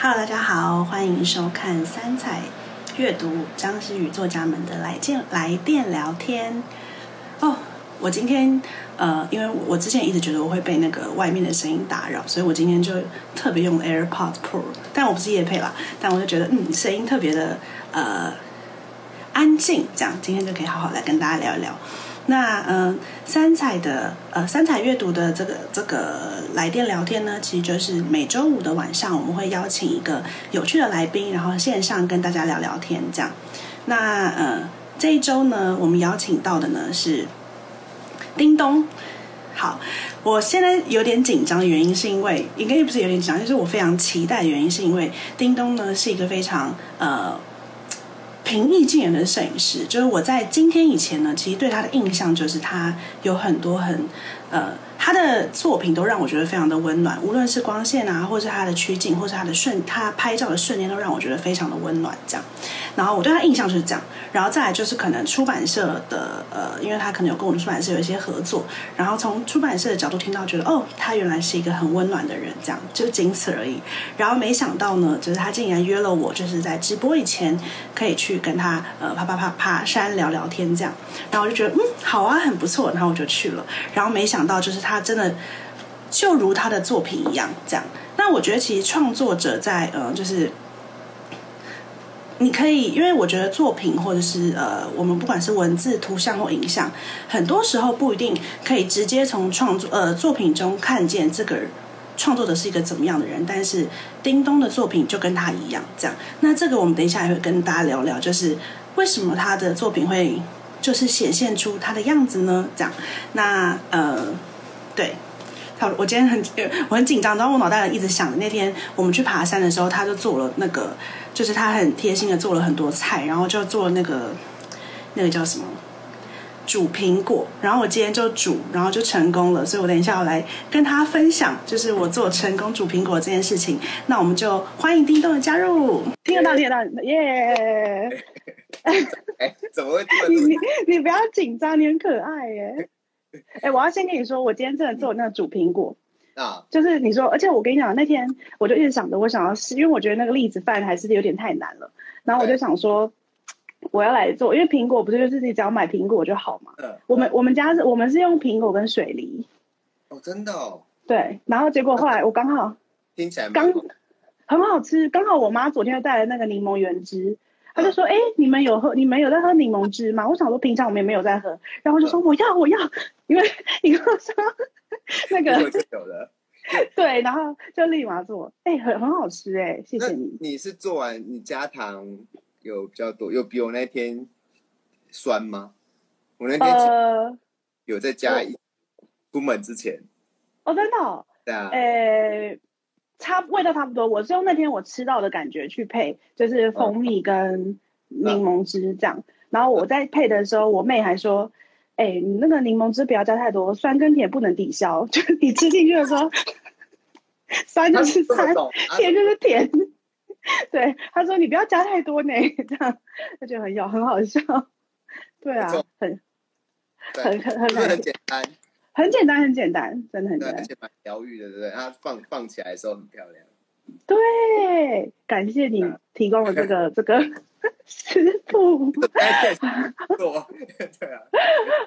Hello，大家好，欢迎收看三彩阅读张诗雨作家们的来电来电聊天。哦，我今天呃，因为我之前一直觉得我会被那个外面的声音打扰，所以我今天就特别用 AirPod Pro，但我不是夜配啦，但我就觉得嗯，声音特别的呃安静，这样今天就可以好好来跟大家聊一聊。那嗯、三彩的呃三彩阅读的这个这个来电聊天呢，其实就是每周五的晚上，我们会邀请一个有趣的来宾，然后线上跟大家聊聊天这样。那呃这一周呢，我们邀请到的呢是叮咚。好，我现在有点紧张的原因是因为，应该也不是有点紧张，就是我非常期待的原因是因为叮咚呢是一个非常呃平易近人的摄影师，就是我在今天以前呢，其实对他的印象就是他有很多很呃，他的作品都让我觉得非常的温暖，无论是光线啊，或是他的取景，或是他的瞬，他拍照的瞬间，都让我觉得非常的温暖。这样，然后我对他印象就是这样，然后再来就是可能出版社的呃，因为他可能有跟我们出版社有一些合作，然后从出版社的角度听到，觉得哦，他原来是一个很温暖的人，这样就仅此而已。然后没想到呢，就是他竟然约了我，就是在直播以前可以去跟他呃啪啪啪爬山聊聊天这样，然后我就觉得嗯好啊，很不错，然后我就去了。然后没想想到就是他真的就如他的作品一样这样。那我觉得其实创作者在呃就是。你可以，因为我觉得作品或者是呃，我们不管是文字、图像或影像，很多时候不一定可以直接从创作呃作品中看见这个创作者是一个怎么样的人。但是叮咚的作品就跟他一样，这样。那这个我们等一下也会跟大家聊聊，就是为什么他的作品会就是显现出他的样子呢？这样。那呃，对。我今天很我很紧张，然后我脑袋一直想着那天我们去爬山的时候，他就做了那个，就是他很贴心的做了很多菜，然后就做了那个那个叫什么煮苹果，然后我今天就煮，然后就成功了，所以我等一下要来跟他分享，就是我做成功煮苹果这件事情。那我们就欢迎叮咚的加入，听得到听得到，耶！哎，怎么会你你？你不要紧张，你很可爱耶。哎、我要先跟你说，我今天真的做那个煮苹果，啊？就是你说，而且我跟你讲，那天我就一直想着，我想要试，因为我觉得那个栗子饭还是有点太难了。然后我就想说，我要来做，因为苹果不是就是你只要买苹果就好嘛。嗯，我们我们家是我们是用苹果跟水梨，哦，真的哦，对。然后结果后来我刚好听起来刚很好吃，刚好我妈昨天又带了那个柠檬原汁。她就说：“哎、你们有喝？你们有在喝柠檬汁吗？”我想说，平常我们也没有在喝。然后我就说：“我要，我要。”因为你跟我说 那个就有了。对，然后就立马做，哎、很很好吃哎、谢谢你。你是做完你加糖有比较多，有比我那天酸吗？我那天呃，有在加一，出门之前，哦，真的、哦，对啊，呃，差味道差不多。我是用那天我吃到的感觉去配，就是蜂蜜跟柠檬汁这样。然后我在配的时候，我妹还说：“哎、你那个柠檬汁不要加太多，酸跟甜不能抵消。就是你吃进去的时候，酸就是酸，甜就是甜。”对，她说你不要加太多呢，这样她觉得很有很好笑。对啊，很很很很很简单，很简单，很简单，真的很对，简单而。且蛮疗愈的，对不对？它放放起来的时候很漂亮。对，感谢你嗯提供了这个这个 食谱，做，对啊，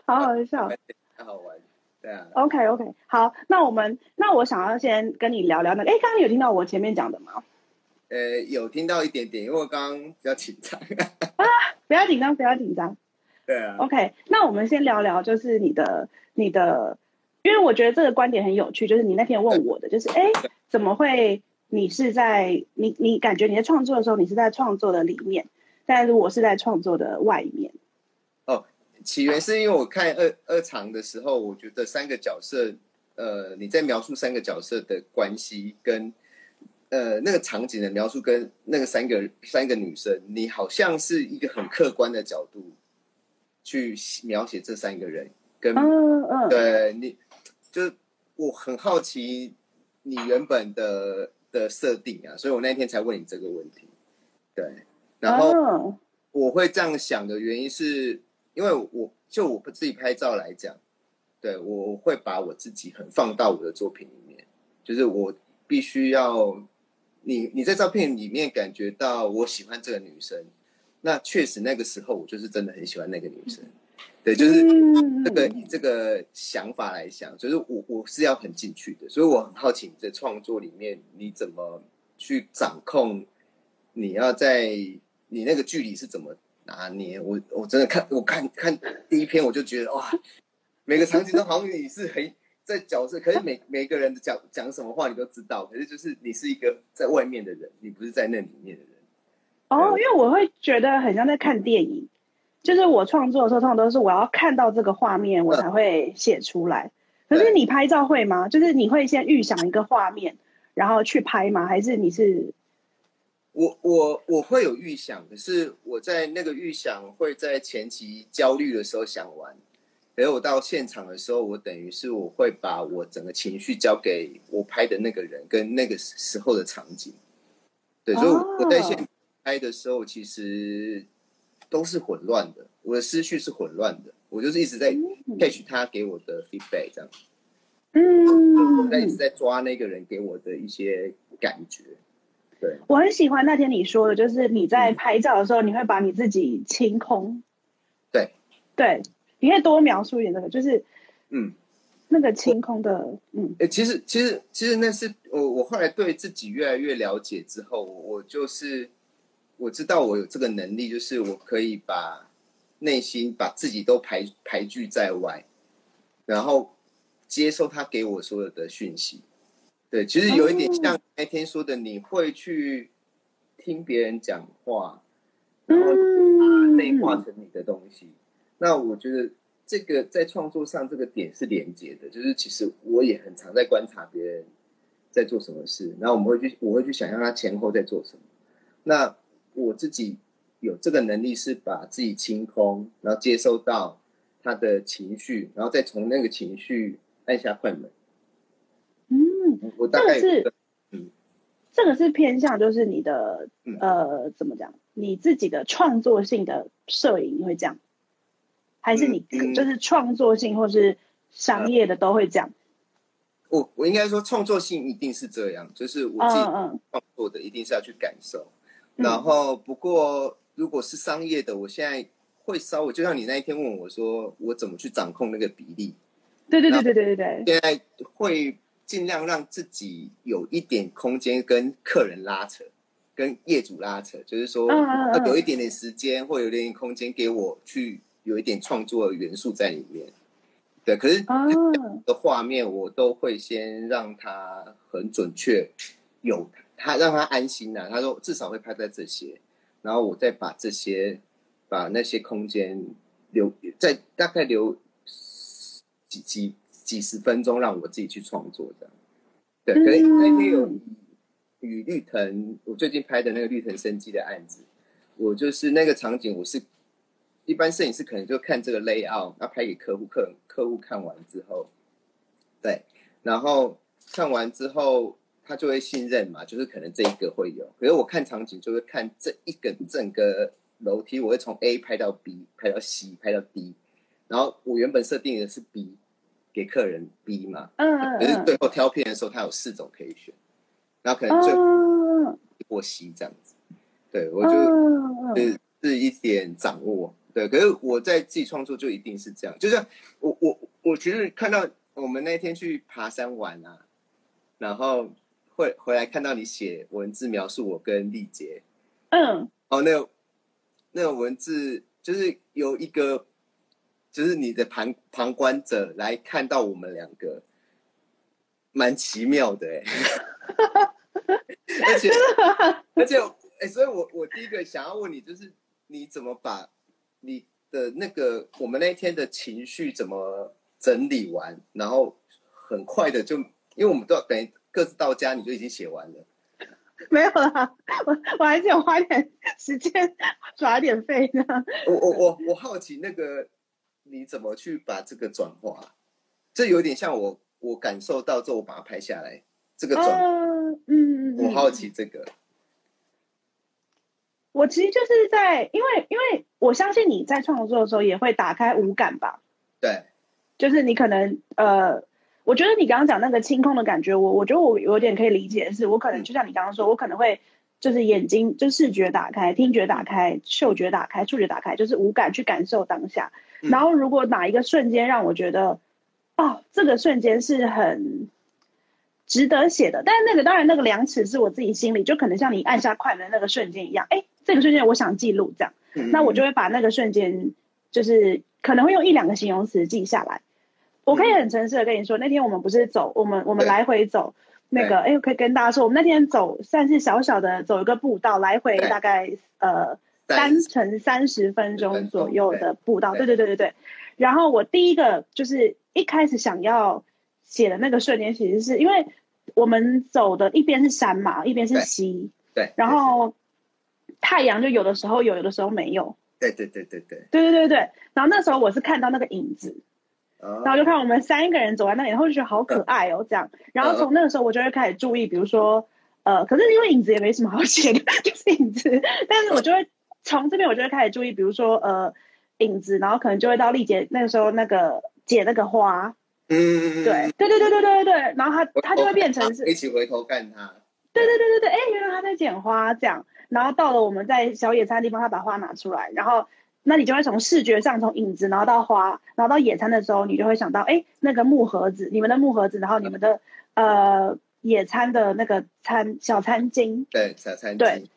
好好笑。太好玩，对啊。OK OK，好，那我们那我想要先跟你聊聊那个，哎，刚刚有听到我前面讲的吗？呃，有听到一点点，因为我刚刚比较紧张。啊不要紧张，不要紧张。对啊，OK，那我们先聊聊，就是你的你的，因为我觉得这个观点很有趣，就是你那天问我的，就是哎，怎么会你是在你你感觉你在创作的时候，你是在创作的里面，但是我是在创作的外面。哦起源是因为我看二二场的时候，我觉得三个角色，呃，你在描述三个角色的关系跟呃那个场景的描述，跟那个三个三个女生，你好像是一个很客观的角度去描写这三个人，跟嗯嗯，对你，就是我很好奇你原本的的设定啊，所以我那天才问你这个问题。对，然后哦我会这样想的原因是，因为我就我自己拍照来讲，对我会把我自己很放到我的作品里面，就是我必须要你你在照片里面感觉到我喜欢这个女生，那确实那个时候我就是真的很喜欢那个女生。对，就是这个以这个想法来想，就是我我是要很进去的，所以我很好奇你在创作里面你怎么去掌控，你要在你那个距离是怎么拿捏？我我真的看我看看第一篇我就觉得哇，每个场景都好像你是很在角色，可是每每个人的讲讲什么话你都知道，可是就是你是一个在外面的人，你不是在那里面的人。哦，因为我会觉得很像在看电影。就是我创作的时候，通常都是我要看到这个画面，我才会写出来。可是你拍照会吗？就是你会先预想一个画面，然后去拍吗？还是你是？我我我会有预想，可是我在那个预想会在前期焦虑的时候想完，而我到现场的时候，我等于是我会把我整个情绪交给我拍的那个人跟那个时候的场景。对，所以我在现拍的时候，其实。都是混乱的，我的思绪是混乱的，我就是一直在 catch 他给我的 feedback 这样，嗯，我在一直在抓那个人给我的一些感觉，对，我很喜欢那天你说的，就是你在拍照的时候，你会把你自己清空，对，对，你可以多描述一点这个，就是嗯，那个清空的，嗯，哎，其实其实其实那是我我后来对自己越来越了解之后，我就是。我知道我有这个能力，就是我可以把内心把自己都排排拒在外，然后接受他给我所有的讯息。对，其实有一点像那天说的，你会去听别人讲话，然后内化成你的东西。那我觉得这个在创作上这个点是连接的，就是其实我也很常在观察别人在做什么事，然后我们会去我会去想象他前后在做什么。那我自己有这个能力，是把自己清空，然后接收到他的情绪，然后再从那个情绪按下快门。嗯，我大概是，嗯，这个是偏向就是你的呃，怎么讲？你自己的创作性的摄影会这样，还是你就是创作性或是商业的都会这样？我我应该说创作性一定是这样，就是我自己创作的一定是要去感受。然后，不过如果是商业的，我现在会稍微就像你那一天问我说，我怎么去掌控那个比例？对对对对对对对。现在会尽量让自己有一点空间跟客人拉扯，跟业主拉扯，就是说要有一点点时间或有一点点空间给我去有一点创作的元素在里面。对，可是的画面我都会先让它很准确有。他让他安心呐，他说至少会拍在这些，然后我再把这些把那些空间留在大概留几几几十分钟，让我自己去创作这样。对，可能那天有与绿藤，我最近拍的那个绿藤生机的案子，我就是那个场景，我是一般摄影师可能就看这个 layout，要拍给客户，客客户看完之后，对，然后看完之后。他就会信任嘛，就是可能这一个会有，可是我看场景就会看这一个整个楼梯，我会从 A 拍到 B，拍到 C，拍到 D，然后我原本设定的是 B，给客人 B 嘛，嗯嗯，可是最后挑片的时候，他有四种可以选，然后可能最后过 C 这样子，对我就是是一点掌握，对，可是我在自己创作就一定是这样，就是我我我其实看到我们那天去爬山玩啊，然后。会回来看到你写文字描述我跟丽杰，嗯，哦，那那种文字就是有一个，就是你的旁旁观者来看到我们两个，蛮奇妙的哎，而且 而且哎，所以我我第一个想要问你，就是你怎么把你的那个我们那天的情绪怎么整理完，然后很快的就，因为我们都要等于。各自到家你就已经写完了，没有啦，我我还是有花点时间耍点费呢。我我我我好奇那个你怎么去把这个转化？这有点像我我感受到之后我把它拍下来，这个转，嗯嗯，我好奇这个。我其实就是在，因为因为我相信你在创作的时候也会打开五感吧？对。就是你可能呃，我觉得你刚刚讲那个清空的感觉，我我觉得我有点可以理解，是我可能就像你刚刚说，我可能会就是眼睛就视觉打开，听觉打开，嗅觉打开，触觉打开，就是五感去感受当下。然后如果哪一个瞬间让我觉得，哦，这个瞬间是很。值得写的，但是那个当然那个量尺是我自己心里，就可能像你按下快门那个瞬间一样，哎，这个瞬间我想记录这样，那我就会把那个瞬间，就是可能会用一两个形容词记下来。我可以很诚实的跟你说，那天我们不是走，我们我们来回走那个，哎，可以跟大家说，我们那天走算是小小的走一个步道，来回大概呃三乘三十分钟左右的步道，对。对对对对。然后我第一个就是一开始想要写的那个瞬间，其实是因为。我们走的一边是山嘛，一边是溪，对，然后太阳就有的时候有，有的时候没有，对对对对对，对对对对。然后那时候我是看到那个影子，然后就看我们三个人走在那里，然后就觉得好可爱哦，这样。然后从那个时候我就会开始注意，比如说，呃，可是因为影子也没什么好写的，就是影子。但是我就会从这边我就会开始注意，比如说呃影子，然后可能就会到丽姐那个时候那个剪那个花。嗯，对，对对对对对对对，然后他他就会变成是一起回头看他，对对对对对，哎，原来他在剪花这样，然后到了我们在小野餐的地方，他把花拿出来，然后那你就会从视觉上从影子，然后到花，然后到野餐的时候，你就会想到，哎，那个木盒子，你们的木盒子，然后你们的呃野餐的那个餐小餐巾，对小餐巾，对，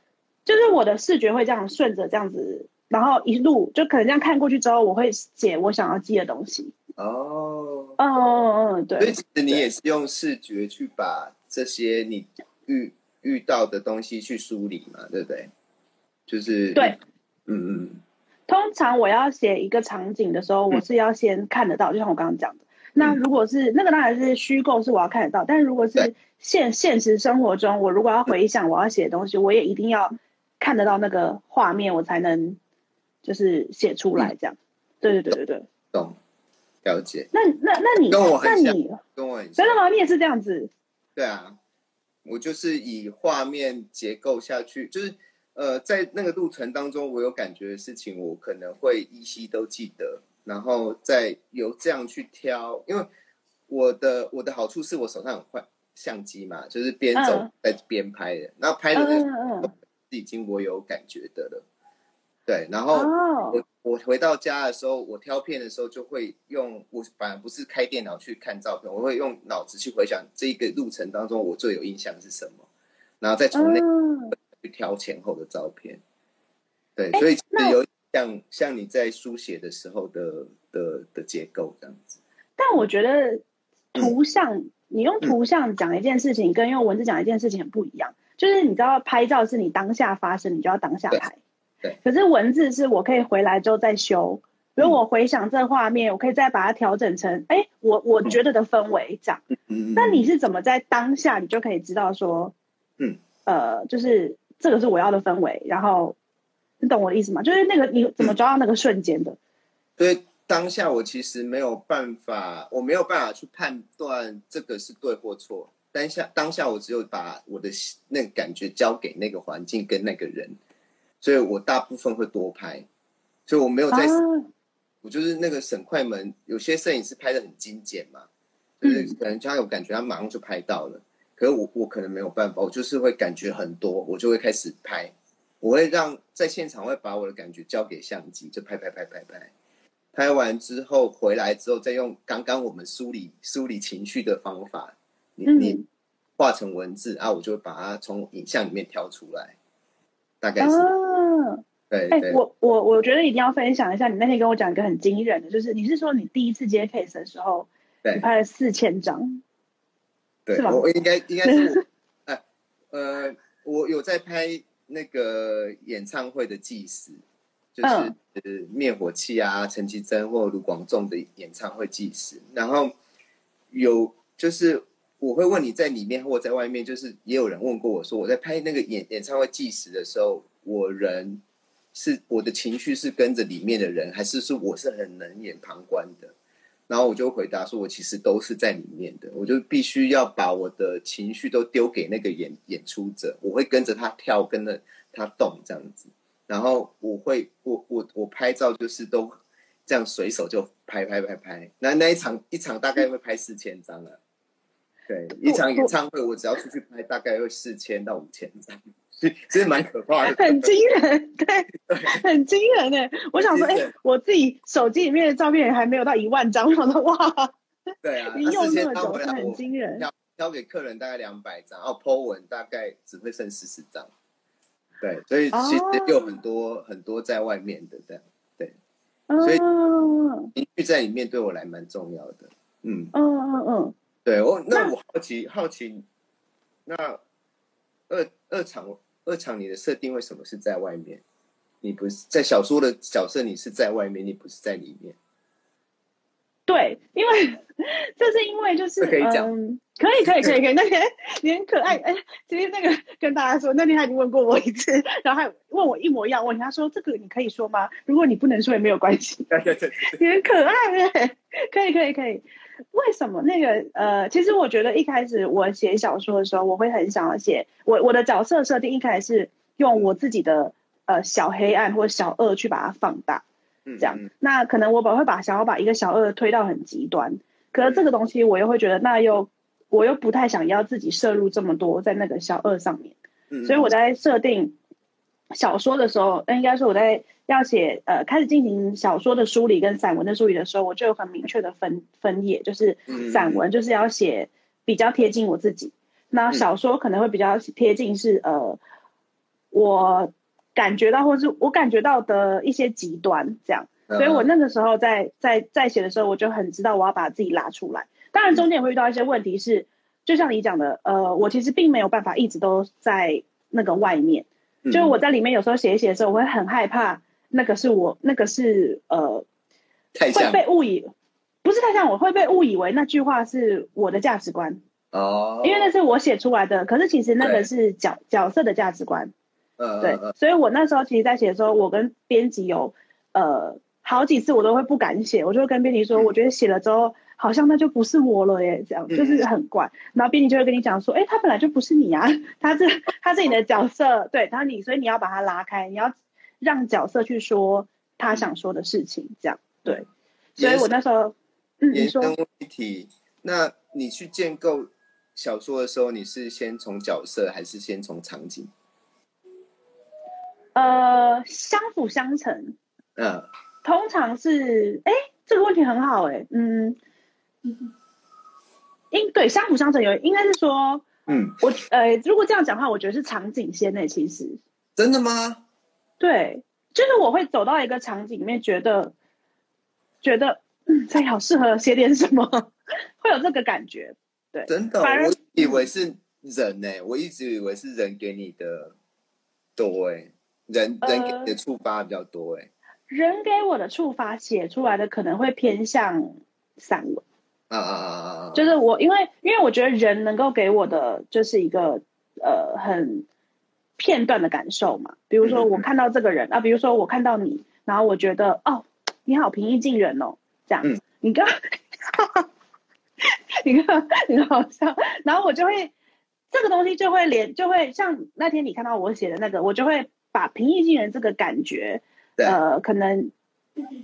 就是我的视觉会这样顺着这样子，然后一路就可能这样看过去之后，我会写我想要记的东西。哦，嗯嗯嗯，对。所以其实你也是用视觉去把这些你遇遇到的东西去梳理嘛，对不对？就是对，嗯嗯。通常我要写一个场景的时候，我是要先看得到，就像我刚刚讲的。那如果是那个当然是虚构，是我要看得到。但如果是现现实生活中，我如果要回想我要写的东西，我也一定要看得到那个画面，我才能就是写出来这样。对对对对对，懂。了解，那那那你跟我很像，跟我很真的吗？你也是这样子？对啊，我就是以画面结构下去，就是呃，在那个路程当中，我有感觉的事情，我可能会依稀都记得，然后再由这样去挑。因为我的我的好处是我手上有块相机嘛，就是边走在边拍的，那拍的那是已经我有感觉的了。对，然后我我回到家的时候，我挑片的时候就会用我反而不是开电脑去看照片，我会用脑子去回想这个路程当中我最有印象是什么，然后再从那去挑前后的照片。对，所以是有像像你在书写的时候的的的结构这样子。但我觉得图像，你用图像讲一件事情，跟用文字讲一件事情很不一样。就是你知道，拍照是你当下发生，你就要当下拍。对可是文字是我可以回来之后再修，比如我回想这画面，我可以再把它调整成，哎，我我觉得的氛围这样。那你是怎么在当下你就可以知道说，嗯，呃，就是这个是我要的氛围，然后你懂我的意思吗？就是那个你怎么抓到那个瞬间的？所以当下我其实没有办法，我没有办法去判断这个是对或错。当下当下我只有把我的那个感觉交给那个环境跟那个人。所以我大部分会多拍，所以我没有在，我就是那个省快门。有些摄影师拍的很精简嘛，就是可能他有感觉，他马上就拍到了。可是我我可能没有办法，我就是会感觉很多，我就会开始拍。我会让在现场会把我的感觉交给相机，就拍拍拍拍拍。拍完之后回来之后，再用刚刚我们梳理梳理情绪的方法，你你画成文字啊，我就会把它从影像里面挑出来。大概是，对，哎，我我我觉得一定要分享一下，你那天跟我讲一个很惊人的，就是你是说你第一次接 case 的时候，你拍了四千张，对，我应该应该是，哎，呃，我有在拍那个演唱会的纪实，就是灭火器啊，陈绮贞或卢广仲的演唱会计时，然后有就是。我会问你在里面或在外面，就是也有人问过我说，我在拍那个演演唱会计时的时候，我人是我的情绪是跟着里面的人，还是是我是很冷眼旁观的？然后我就回答说，我其实都是在里面的，我就必须要把我的情绪都丢给那个演演出者，我会跟着他跳，跟着他动这样子。然后我会我我我拍照就是都这样随手就拍拍拍拍，那那一场一场大概会拍四千张啊。对，一场演唱会我只要出去拍，大概会四千到五千张，其实蛮可怕的。很惊人，对，很惊人哎。我想说，哎，我自己手机里面的照片还没有到一万张，我想说哇，对啊，你用那么久，很惊人。挑挑给客人大概两百张，然后 po 文大概只会剩四十张。对，所以其实有很多很多在外面的这样，对，所以情绪在里面对我来蛮重要的。嗯嗯嗯嗯。对我，那我好奇好奇，那二二场二场你的设定为什么是在外面？你不是在小说的角色，你是在外面，你不是在里面。对，因为这是因为就是嗯，可以可以可以可以，那天你很可爱哎，其实那个跟大家说，那天他已经问过我一次，然后还问我一模一样问题，他说这个你可以说吗？如果你不能说也没有关系，对对对，你很可爱哎，可以可以可以。为什么？那个呃，其实我觉得一开始我写小说的时候，我会很想要写我我的角色设定一开始是用我自己的呃小黑暗或小恶去把它放大，这样。那可能我把会把想要把一个小恶推到很极端，可是这个东西我又会觉得那又我又不太想要自己摄入这么多在那个小恶上面，所以我在设定小说的时候，那应该是我在。要写呃，开始进行小说的梳理跟散文的梳理的时候，我就有很明确的分分页，就是散文就是要写比较贴近我自己，那小说可能会比较贴近是呃，我感觉到或是我感觉到的一些极端这样，所以我那个时候在在在写的时候，我就很知道我要把自己拉出来。当然中间也会遇到一些问题，是就像你讲的，呃，我其实并没有办法一直都在那个外面，就是我在里面有时候写一写的时候，我会很害怕。那个是我，那个是呃，会被误以，不是太像我会被误以为那句话是我的价值观。哦，因为那是我写出来的，可是其实那个是角角色的价值观，嗯，对，所以我那时候其实，在写的时候，我跟编辑有呃好几次我都会不敢写，我就跟编辑说，我觉得写了之后好像那就不是我了耶，这样就是很怪，然后编辑就会跟你讲说，哎，他本来就不是你啊，他是他是你的角色，对他你，所以你要把他拉开，你要。让角色去说他想说的事情，这样对。所以我那时候，嗯，你说问题，那你去建构小说的时候，你是先从角色还是先从场景？呃，相辅相成。嗯，通常是，哎，这个问题很好，哎，嗯，应对相辅相成有，应该是说，嗯，我呃，如果这样讲话，我觉得是场景先呢，其实真的吗？对，就是我会走到一个场景里面，觉得觉得嗯，这好适合写点什么，会有这个感觉。对，真的，我以为是人呢，我一直以为是人给你的多哎，人人给的触发比较多哎，人给我的触发写出来的可能会偏向散文啊啊啊啊！就是我因为因为我觉得人能够给我的就是一个呃很。片段的感受嘛，比如说我看到这个人啊，比如说我看到你，然后我觉得哦，你好平易近人哦，这样，你刚，你看你好笑，然后我就会这个东西就会连就会像那天你看到我写的那个，我就会把平易近人这个感觉，呃，可能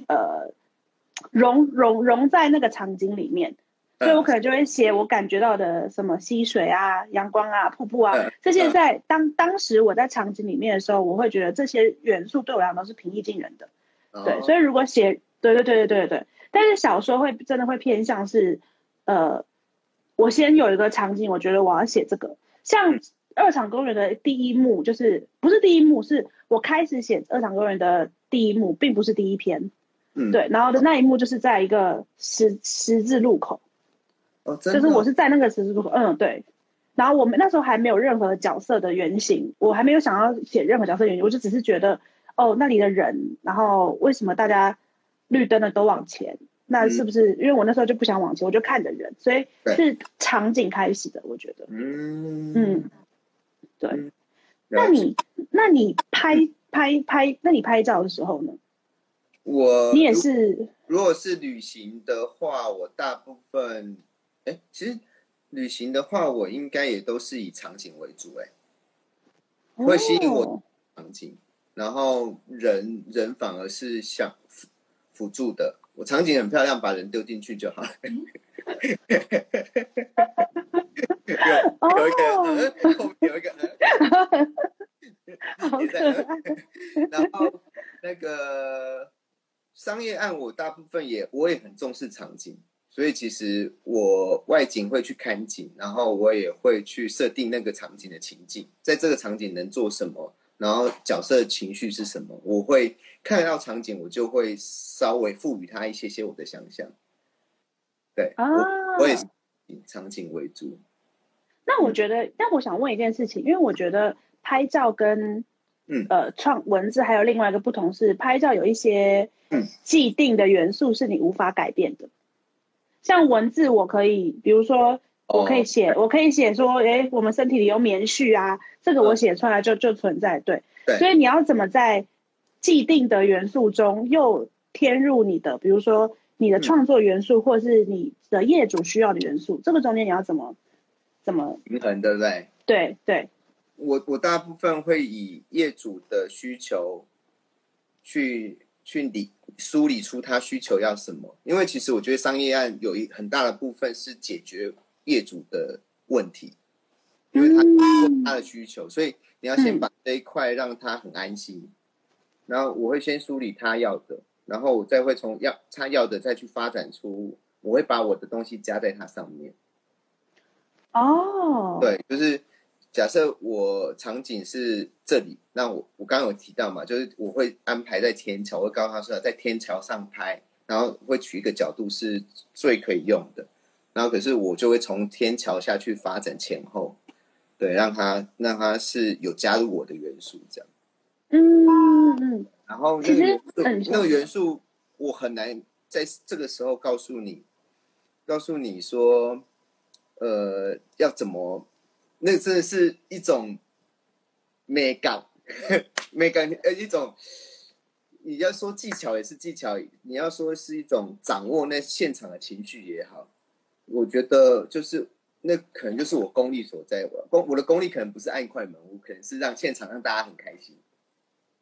呃融融融在那个场景里面。所以我可能就会写我感觉到的什么溪水啊、阳光啊、瀑布啊这些，在当当时我在场景里面的时候，我会觉得这些元素对我来讲都是平易近人的。对，所以如果写，对对对对对对，但是小说会真的会偏向是，呃，我先有一个场景，我觉得我要写这个，像《二场公园》的第一幕，就是不是第一幕，是我开始写《二场公园》的第一幕，并不是第一篇。嗯，对，然后的那一幕就是在一个十十字路口。就是我是在那个十字路口，嗯，对。然后我们那时候还没有任何角色的原型，我还没有想要写任何角色原型，我就只是觉得，哦，那里的人，然后为什么大家绿灯的都往前？那是不是因为我那时候就不想往前，我就看着人，所以是场景开始的，我觉得，嗯嗯，对。那你那你拍拍拍，那你拍照的时候呢？我你也是，如果是旅行的话，我大部分。哎，其实旅行的话，我应该也都是以场景为主，哎，会吸引我场景，然后人人反而是想辅辅助的。我场景很漂亮，把人丢进去就好了。有有一个，嗯，后面有一个，嗯，好可爱。然后那个商业案，我大部分也我也很重视场景，所以其实我外景会去看景，然后我也会去设定那个场景的情境，在这个场景能做什么，然后角色的情绪是什么，我会看到场景，我就会稍微赋予它一些些我的想象。对，啊我我也是以场景为主。那我觉得，但我想问一件事情，因为我觉得拍照跟嗯呃创文字还有另外一个不同是，拍照有一些嗯既定的元素是你无法改变的。像文字，我可以，比如说，我可以写，我可以写说，诶，我们身体里有棉絮啊，这个我写出来就就存在，对。对所以你要怎么在既定的元素中又添入你的，比如说你的创作元素，或是你的业主需要的元素，这个中间你要怎么怎么平衡，对不对？对对，我我大部分会以业主的需求去去理梳理出他需求要什么，因为其实我觉得商业案有一很大的部分是解决业主的问题，因为他嗯。他的需求，所以你要先把这一块让他很安心，然后我会先梳理他要的，然后我再会从要他要的再去发展出，我会把我的东西加在它上面。哦，，对，就是假设我场景是这里，那我我刚刚有提到嘛，就是我会安排在天桥，我会告诉他说在天桥上拍，然后会取一个角度是最可以用的，然后可是我就会从天桥下去发展前后，对，让他让他是有加入我的元素这样，嗯嗯。然后那其实那个元素我很难在这个时候告诉你，告诉你说，呃，要怎么，那真的是一种美感，美感呃一种，你要说技巧也是技巧，你要说是一种掌握那现场的情绪也好，我觉得就是那可能就是我功力所在，我功我的功力可能不是按快门我，可能是让现场让大家很开心。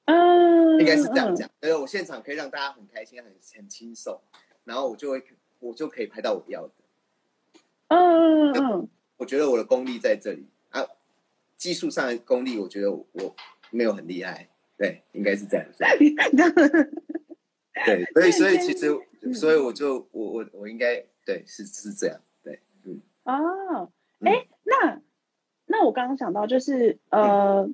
嗯，应该是这样讲。所以我现场可以让大家很开心、很很轻松，然后我就会我就可以拍到我要的。嗯。嗯嗯我觉得我的功力在这里啊，技术上的功力，我觉得我我没有很厉害。对，应该是这样说。嗯，对，所以所以其实，嗯所以我就我我我应该对是是这样。对，嗯，哦，嗯哎，那那我刚刚想到就是呃，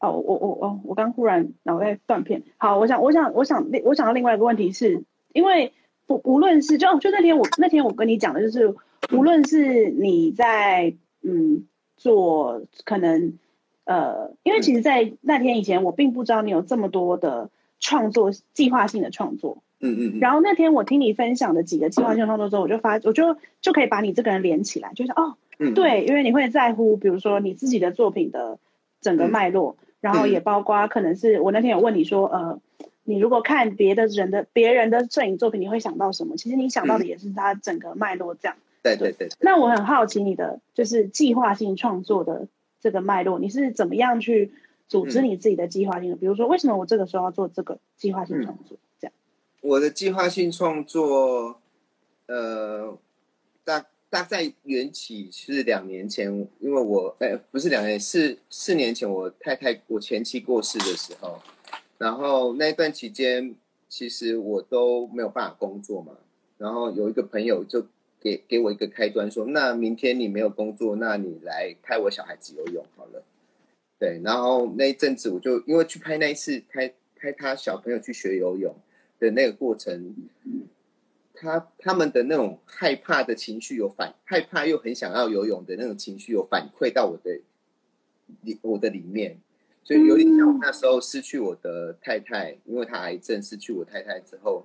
哦，我我我我刚忽然脑袋断片。好，我想我想我想我想到另外一个问题是，因为不无论是就就那天我那天我跟你讲的就是，无论是你在嗯做可能呃，因为其实，在那天以前我并不知道你有这么多的创作计划性的创作。嗯嗯嗯，然后那天我听你分享的几个计划性创作之后，我就发，我就就可以把你这个人连起来，就是哦，嗯，对，因为你会在乎，比如说你自己的作品的整个脉络，然后也包括可能是我那天有问你说，呃，你如果看别的人的别人的摄影作品，你会想到什么？其实你想到的也是他整个脉络这样。对对对，那我很好奇你的就是计划性创作的这个脉络，你是怎么样去组织你自己的计划性的？比如说，为什么我这个时候要做这个计划性创作？这样。我的计划性创作，呃，大大概缘起是两年前，因为我哎、不是两年，是四年前我太太我前妻过世的时候，然后那段期间其实我都没有办法工作嘛，然后有一个朋友就给给我一个开端说，那明天你没有工作，那你来拍我小孩子游泳好了。对，然后那一阵子我就因为去拍那一次拍拍他小朋友去学游泳。的那个过程，他他们的那种害怕的情绪有反害怕又很想要游泳的那种情绪有反馈到我的里我的里面，所以有点像我那时候失去我的太太，因为她癌症失去我太太之后，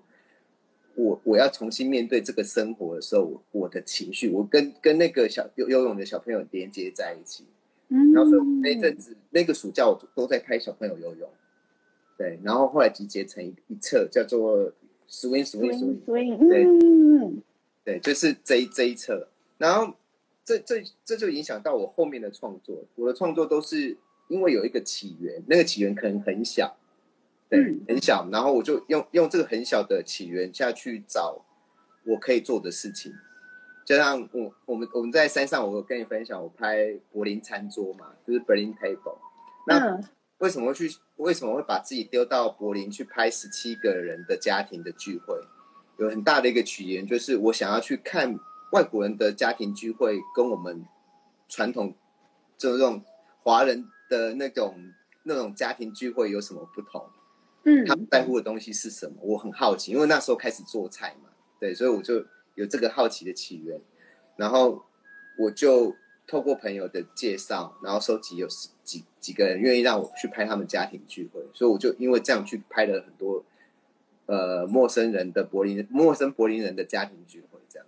我我要重新面对这个生活的时候，我我的情绪，我跟跟那个小游游泳的小朋友连接在一起，嗯，然后所以那阵子那个暑假我都在拍小朋友游泳。对，然后后来集结成一一册，叫做 Swing Swing Swing，swing，对嗯，对，就是这一这一册。然后这这这就影响到我后面的创作。我的创作都是因为有一个起源，那个起源可能很小，很小，然后我就用用这个很小的起源下去找我可以做的事情，就像我我们我们在山上，我有跟你分享，我拍柏林餐桌嘛，就是 Berlin Table。那嗯为什么会去？为什么会把自己丢到柏林去拍十七个人的家庭的聚会？有很大的一个起源，就是我想要去看外国人的家庭聚会，跟我们传统这种华人的那种那种家庭聚会有什么不同？嗯他们在乎的东西是什么？我很好奇，因为那时候开始做菜嘛，对，所以我就有这个好奇的起源，然后我就透过朋友的介绍，然后收集有几几个人愿意让我去拍他们家庭聚会，所以我就因为这样去拍了很多呃陌生人的柏林陌生柏林人的家庭聚会这样。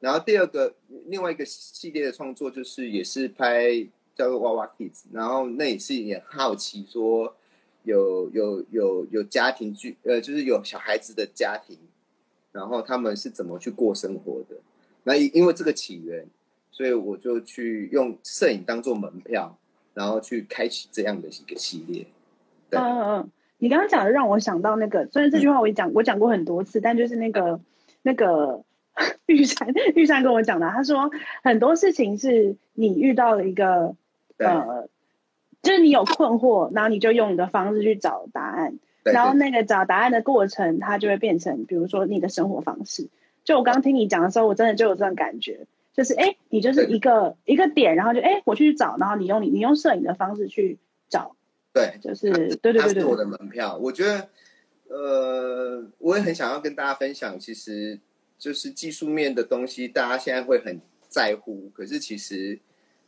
然后第二个另外一个系列的创作就是也是拍叫做娃娃 Kids，然后那也是也好奇说有有有有家庭聚呃就是有小孩子的家庭，然后他们是怎么去过生活的。那因因为这个起源，所以我就去用摄影当做门票，然后去开启这样的一个系列。嗯嗯嗯，你刚刚讲的让我想到那个，虽然这句话我也讲，我讲过很多次，但就是那个那个玉山玉山跟我讲的，他说很多事情是你遇到了一个呃，就是你有困惑，然后你就用你的方式去找答案，对然后那个找答案的过程，它就会变成，比如说你的生活方式。就我刚刚听你讲的时候，我真的就有这种感觉，就是哎，你就是一个一个点，然后就哎，我去找，然后你用你你用摄影的方式去找，对，就是它对对对我的门票。我觉得，呃，我也很想要跟大家分享，其实就是技术面的东西，大家现在会很在乎，可是其实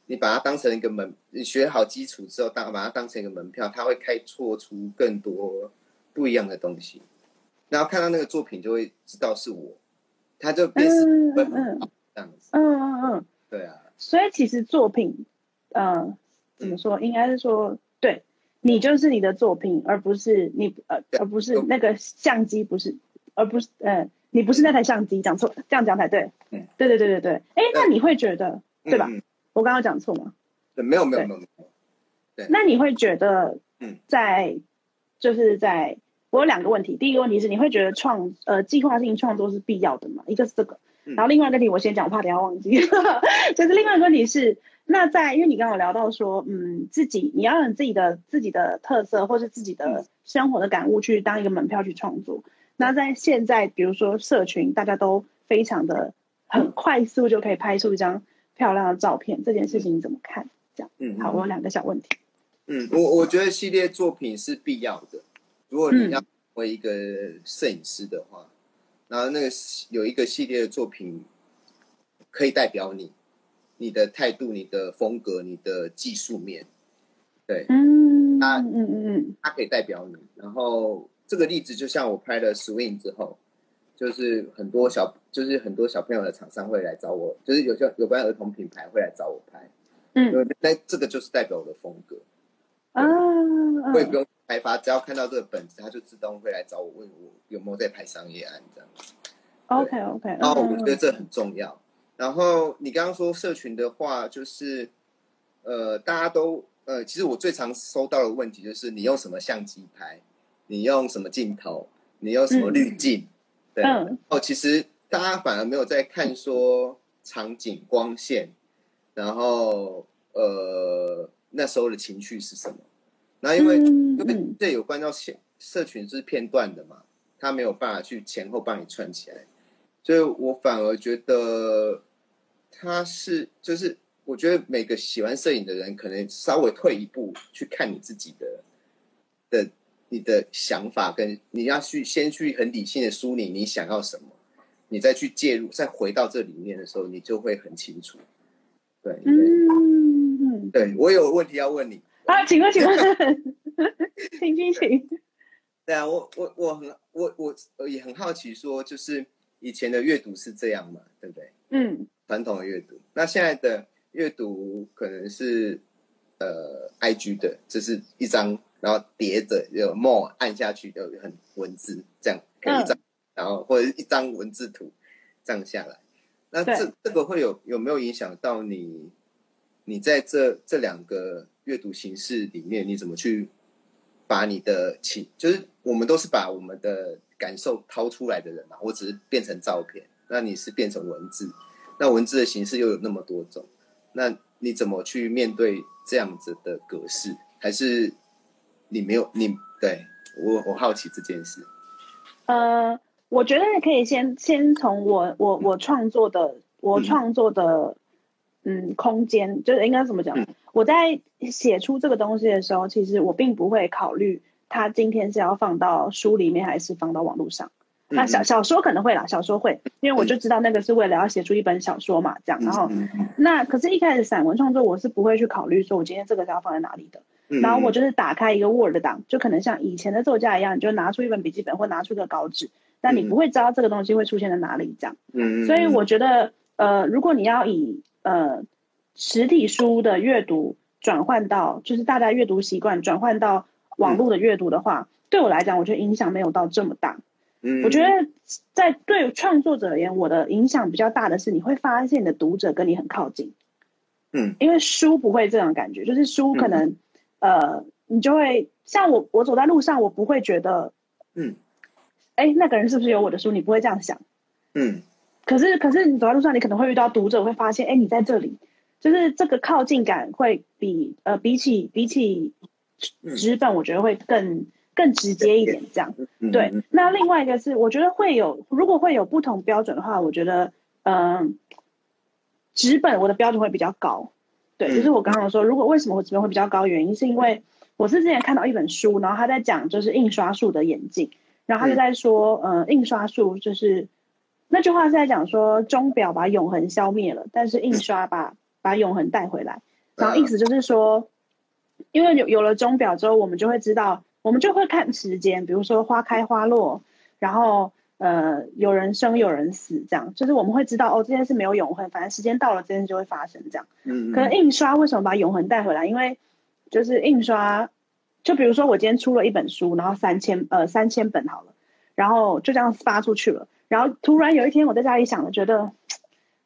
你把它当成一个门，你学好基础之后，当把它当成一个门票，它会开拓出更多不一样的东西。然后看到那个作品，就会知道是我，他就变成嗯嗯这样子。嗯嗯嗯，对啊，所以其实作品，呃，怎么说？应该是说，对你就是你的作品，而不是你呃，对而不是那个相机，不是，而不是呃，你不是那台相机，讲错，这样讲才对。嗯对对对对对。哎，那你会觉得，对吧？我刚刚讲错吗？对，没有没有没有没有。对那你会觉得嗯，在就是在我有两个问题，第一个问题是你会觉得创呃计划性创作是必要的吗？一个是这个，嗯然后另外一个问题我先讲，我怕等一下忘记。就是另外一个问题是，那在因为你刚刚有聊到说，嗯，自己你要用自己的自己的特色或是自己的生活的感悟去当一个门票去创作。那在现在，比如说社群，大家都非常的很快速就可以拍出一张漂亮的照片，这件事情你怎么看？这样，嗯，好，我有两个小问题。嗯，我我觉得系列作品是必要的。如果你嗯要成为一个摄影师的话，然后那个有一个系列的作品可以代表你，你的态度、你的风格、你的技术面，对，嗯啊嗯嗯嗯它可以代表你。然后这个例子就像我拍了 Swing 之后，就是很多小，就是很多小朋友的厂商会来找我，就是有些有关儿童品牌会来找我拍，嗯。那这个就是代表我的风格。啊，我也不用开发，只要看到这个本子，他就自动会来找我，问我有没有在拍商业案这样。OK OK，然后我觉得这很重要。然后你刚刚说社群的话，就是呃，大家都呃，其实我最常收到的问题就是你用什么相机拍，你用什么镜头，你用什么滤镜，对。嗯哦，其实大家反而没有在看说场景、光线，然后呃那时候的情绪是什么。那因为、嗯因为嗯这有关到社社群是片段的嘛，他没有办法去前后帮你串起来，所以我反而觉得他是就是我觉得每个喜欢摄影的人，可能稍微退一步去看你自己的的你的想法，跟你要去先去很理性的梳理你想要什么，你再去介入，再回到这里面的时候，你就会很清楚。对，对嗯嗯，对我有问题要问你。啊，请问请问，请请请，对啊，我我我很我我我也很好奇，说就是以前的阅读是这样嘛，对不对？嗯传统的阅读，那现在的阅读可能是呃，IG 的，这是一张，然后叠着有 more 按下去就很文字这样，可以一张，然后或者是一张文字图这样下来。那这这个会有有没有影响到你？你在这这两个阅读形式里面，你怎么去把你的情，就是我们都是把我们的感受掏出来的人嘛。我只是变成照片，那你是变成文字，那文字的形式又有那么多种，那你怎么去面对这样子的格式？还是你没有你对我我好奇这件事。呃，我觉得可以先先从我我我创作的我创作的嗯空间，就是应该怎么讲？我在写出这个东西的时候，其实我并不会考虑它今天是要放到书里面还是放到网络上。那小小说可能会啦，小说会，因为我就知道那个是为了要写出一本小说嘛，这样。然后那可是，一开始散文创作我是不会去考虑说我今天这个是要放在哪里的。然后我就是打开一个 Word 档，就可能像以前的作家一样，你就拿出一本笔记本或拿出个稿纸，但你不会知道这个东西会出现在哪里这样。嗯所以我觉得，呃，如果你要以呃实体书的阅读转换到，就是大家阅读习惯转换到网络的阅读的话，对我来讲，我觉得影响没有到这么大。嗯。我觉得在对创作者而言，我的影响比较大的是，你会发现你的读者跟你很靠近。嗯。因为书不会这种感觉，就是书可能。呃，你就会像我，我走在路上，我不会觉得，嗯，哎，那个人是不是有我的书？你不会这样想，嗯。可是，可是你走在路上，你可能会遇到读者，会发现，哎，你在这里，就是这个靠近感会比呃，比起比起纸本，我觉得会更更直接一点。这样，对。那另外一个是，我觉得会有，如果会有不同标准的话，我觉得，嗯，纸本我的标准会比较高。对，就是我刚刚说，如果为什么我这边会比较高，原因是因为我是之前看到一本书，然后他在讲就是印刷术的演进，然后他就在说，呃，印刷术就是那句话是在讲说，钟表把永恒消灭了，但是印刷把把永恒带回来，然后意思就是说，因为有有了钟表之后，我们就会知道，我们就会看时间，比如说花开花落，然后。呃，有人生有人死，这样就是我们会知道哦，这件事没有永恒，反正时间到了，这件事就会发生。这样，嗯，可能印刷为什么把永恒带回来？因为就是印刷，就比如说我今天出了一本书，然后三千呃三千本好了，然后就这样发出去了。然后突然有一天我在家里想了，觉得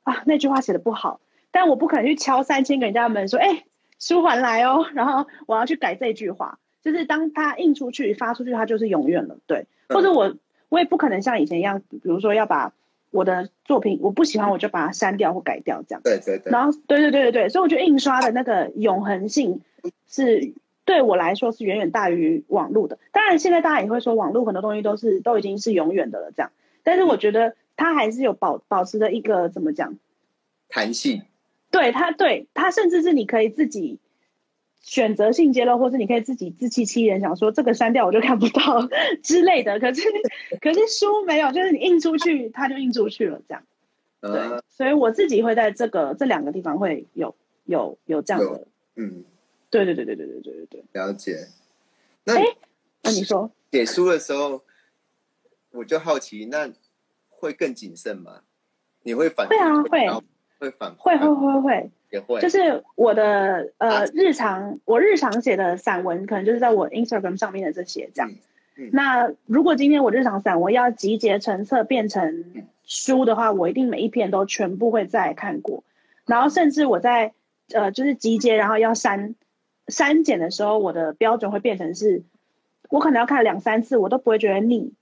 啊那句话写的不好，但我不可能去敲三千个人家门说，哎，书还来哦，然后我要去改这句话。就是当它印出去发出去，它就是永远了，对，或者我。我也不可能像以前一样，比如说要把我的作品我不喜欢我就把它删掉或改掉这样。对对对。然后对对对对对，所以我觉得印刷的那个永恒性是对我来说是远远大于网络的。当然现在大家也会说网络很多东西都是都已经是永远的了这样，但是我觉得它还是有保保持着一个怎么讲弹性。对它对它甚至是你可以自己。选择性揭露，或是你可以自己自欺欺人，想说这个删掉我就看不到 之类的。可是，可是书没有，就是你印出去，它就印出去了，这样。对，所以我自己会在这个这两个地方会有有有这样的，嗯，对对对对对对对对对，了解。那那你说写书的时候，我就好奇，那会更谨慎吗？你会反会啊会会反会会会会。也会，就是我的呃日常，我日常写的散文，可能就是在我 Instagram 上面的这些这样。那如果今天我日常散文要集结成册变成书的话，我一定每一篇都全部会再看过，然后甚至我在呃就是集结然后要删删减的时候，我的标准会变成是，我可能要看两三次，我都不会觉得腻，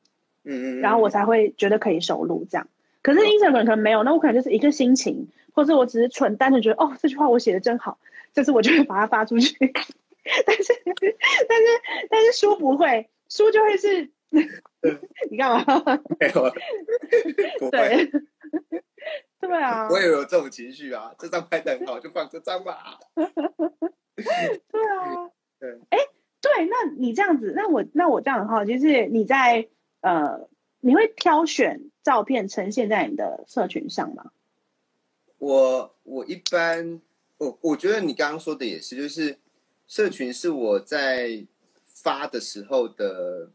嗯嗯，然后我才会觉得可以收录这样。可是 Instagram 可能没有，那我可能就是一个心情。或者我只是纯单纯觉得哦这句话我写的真好，这次我就会把它发出去。但是但是但是书不会，书就会是，你干嘛？没有，对对啊，我也有这种情绪啊。这张拍的很好，就放这张吧。对啊，对，哎，对，那你这样子，那我那我这样很好就，是你在呃，你会挑选照片呈现在你的社群上吗？我我一般我我觉得你刚刚说的也是，就是社群是我在发的时候的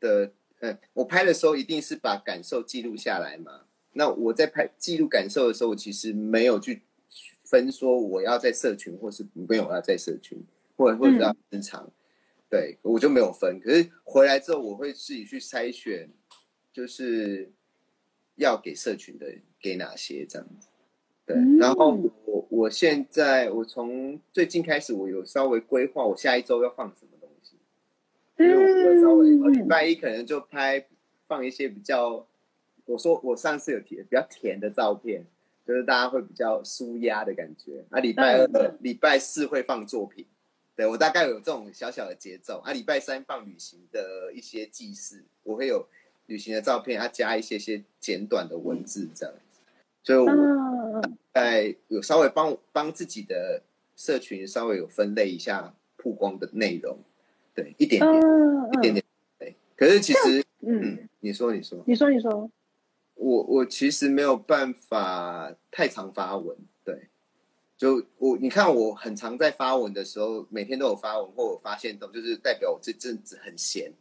的，呃，我拍的时候一定是把感受记录下来嘛。那我在拍记录感受的时候，我其实没有去分说我要在社群，或是没有要在社群，或者或者要正常，对我就没有分。可是回来之后，我会自己去筛选，就是要给社群的给哪些这样子。对，然后我我现在我从最近开始，我有稍微规划我下一周要放什么东西。因为我会稍微嗯礼拜一可能就拍放一些比较，我说我上次有提比较甜的照片，就是大家会比较舒压的感觉。啊，礼拜二、嗯礼拜四会放作品，对我大概有这种小小的节奏。啊，礼拜三放旅行的一些记事，我会有旅行的照片，啊加一些些简短的文字这样子。所以我嗯在有稍微帮帮自己的社群稍微有分类一下曝光的内容，对，一点点。嗯一点点。对，可是其实，嗯，嗯，你说，你说，你说你说，我我其实没有办法太常发文，对，就我你看我很常在发文的时候，每天都有发文或我发现动，就是代表我这阵子很闲。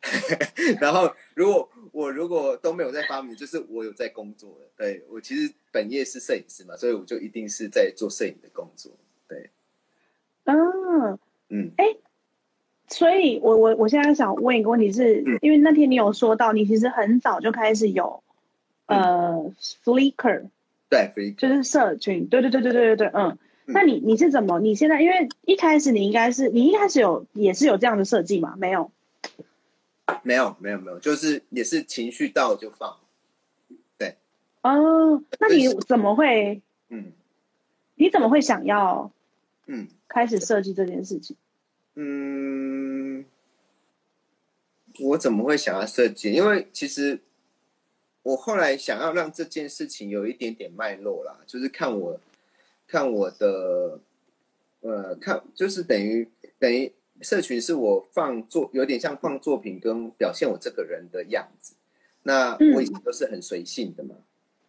然后，如果我如果都没有在发明，就是我有在工作了。对我其实本业是摄影师嘛，所以我就一定是在做摄影的工作。对，嗯，嗯所以我我我现在想问一个问题是，嗯因为那天你有说到，你其实很早就开始有呃 Flickr，对，所以就是社群，对对对对对对对，嗯。嗯那你你是怎么？你现在因为一开始你应该是你一开始有也是有这样的设计吗？没有，没有没有没有，就是也是情绪到就放。对哦，那你怎么会？嗯你怎么会想要嗯。开始设计这件事情？嗯，我怎么会想要设计？因为其实我后来想要让这件事情有一点点脉络啦，就是看我看我的呃看，就是等于等于社群是我放作有点像放作品跟表现我这个人的样子。那嗯我以前都是很随性的嘛，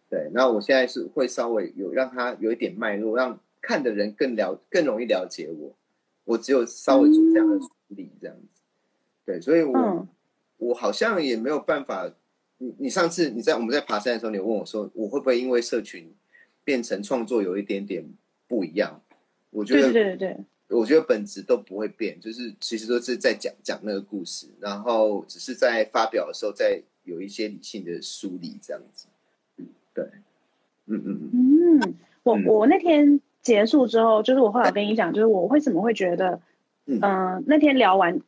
对。那我现在是会稍微有让他有一点脉络，让看的人更了更容易了解我。我只有稍微做这样的处理，这样子。对，所以我、嗯我好像也没有办法。你你上次你在我们在爬山的时候，你问我说，我会不会因为社群变成创作有一点点不一样？我觉得对对对对，我觉得本质都不会变，就是其实都是在讲讲那个故事，然后只是在发表的时候再有一些理性的梳理，这样子。对，嗯嗯嗯。嗯，我嗯。我那天结束之后，就是我后来跟你讲，就是我为什么会觉得，嗯。嗯、那天聊完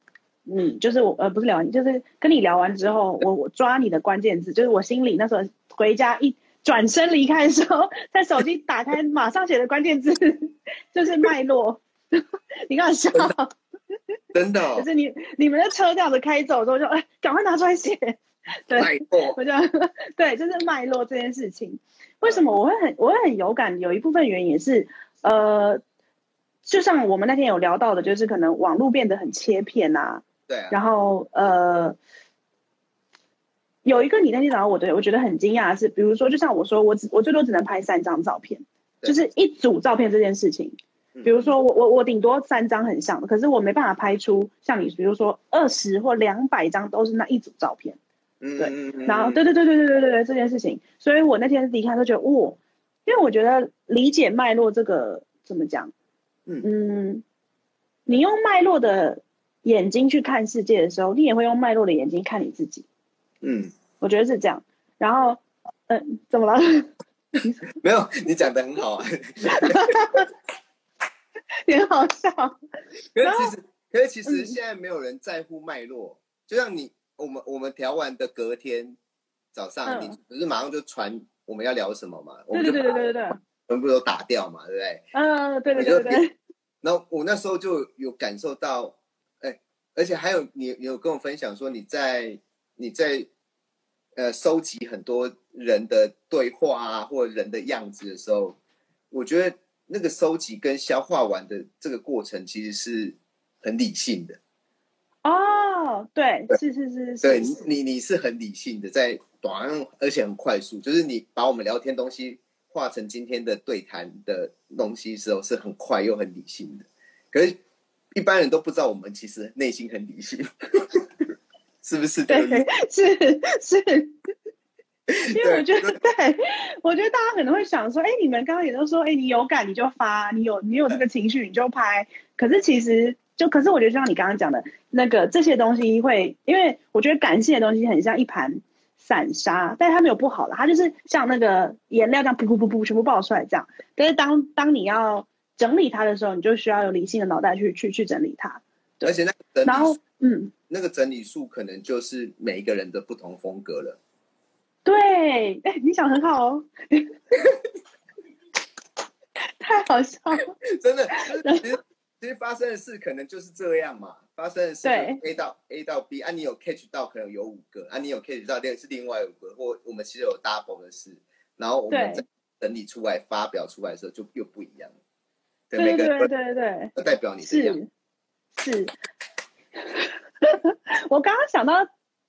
嗯，就是我呃不是聊完，就是跟你聊完之后，我我抓你的关键字，就是我心里那时候回家一转身离开的时候，在手机打开马上写的关键字 就是脉络，你干嘛笑？真的、哦可，是你你们的车这样子开走之后就，哎，赶快拿出来写，对。脉络，我就对，就是脉络这件事情，为什么我会很我会很有感？有一部分原因也是，呃，就像我们那天有聊到的，就是可能网络变得很切片啊，对啊，然后呃，有一个你那天找我的，我觉得很惊讶的是，比如说，就像我说，我只我最多只能拍三张照片，就是一组照片这件事情。嗯比如说我我我顶多三张很像的，可是我没办法拍出像你，比如说二十或两百张都是那一组照片。对然后对对对对对对对对这件事情，所以我那天离开都觉得，哦，因为我觉得理解脉络这个怎么讲，嗯嗯，你用脉络的眼睛去看世界的时候，你也会用脉络的眼睛看你自己，嗯，我觉得是这样。然后，嗯、怎么了？没有，你讲的很好啊。也很好笑。可是其实，可是其实嗯现在没有人在乎脉络，就像你我们我们调完的隔天早上，嗯你不是马上就传我们要聊什么嘛？我对对对对对全部都打掉嘛，对不对？嗯、对对对对对，然后我那时候就有感受到，哎，而且还有你，你有跟我分享说你在你在呃收集很多人的对话啊，或者人的样子的时候，我觉得那个收集跟消化完的这个过程其实是很理性的。哦，对，是是是是对是，你，你是很理性的，在短而且很快速，就是你把我们聊天东西化成今天的对谈的东西时候，是很快又很理性的。可是，一般人都不知道我们其实内心很理性，是不是对？，是是。因为我觉得，对对我觉得大家可能会想说，哎，你们刚刚也都说，哎，你有感你就发，你有你有这个情绪你就拍。可是其实就，可是我觉得就像你刚刚讲的那个这些东西会，因为我觉得感性的东西很像一盘散沙，但是它没有不好的，它就是像那个颜料这样噗噗噗噗全部爆出来这样。但是当当你要整理它的时候，你就需要有理性的脑袋去去去整理它。对而且那个整理然后，嗯，那个整理术可能就是每一个人的不同风格了。对，哎，你想很好哦，太好笑了，真的。其实其实发生的事可能就是这样嘛，发生的事 A 到 A 到 B 啊，你有 catch 到可能有五个啊，你有 catch 到另是另外五个，或我们其实有 double 的事，然后我们在整理出来发表出来的时候就又不一样了。对对对对对，代表你是是。我刚刚想到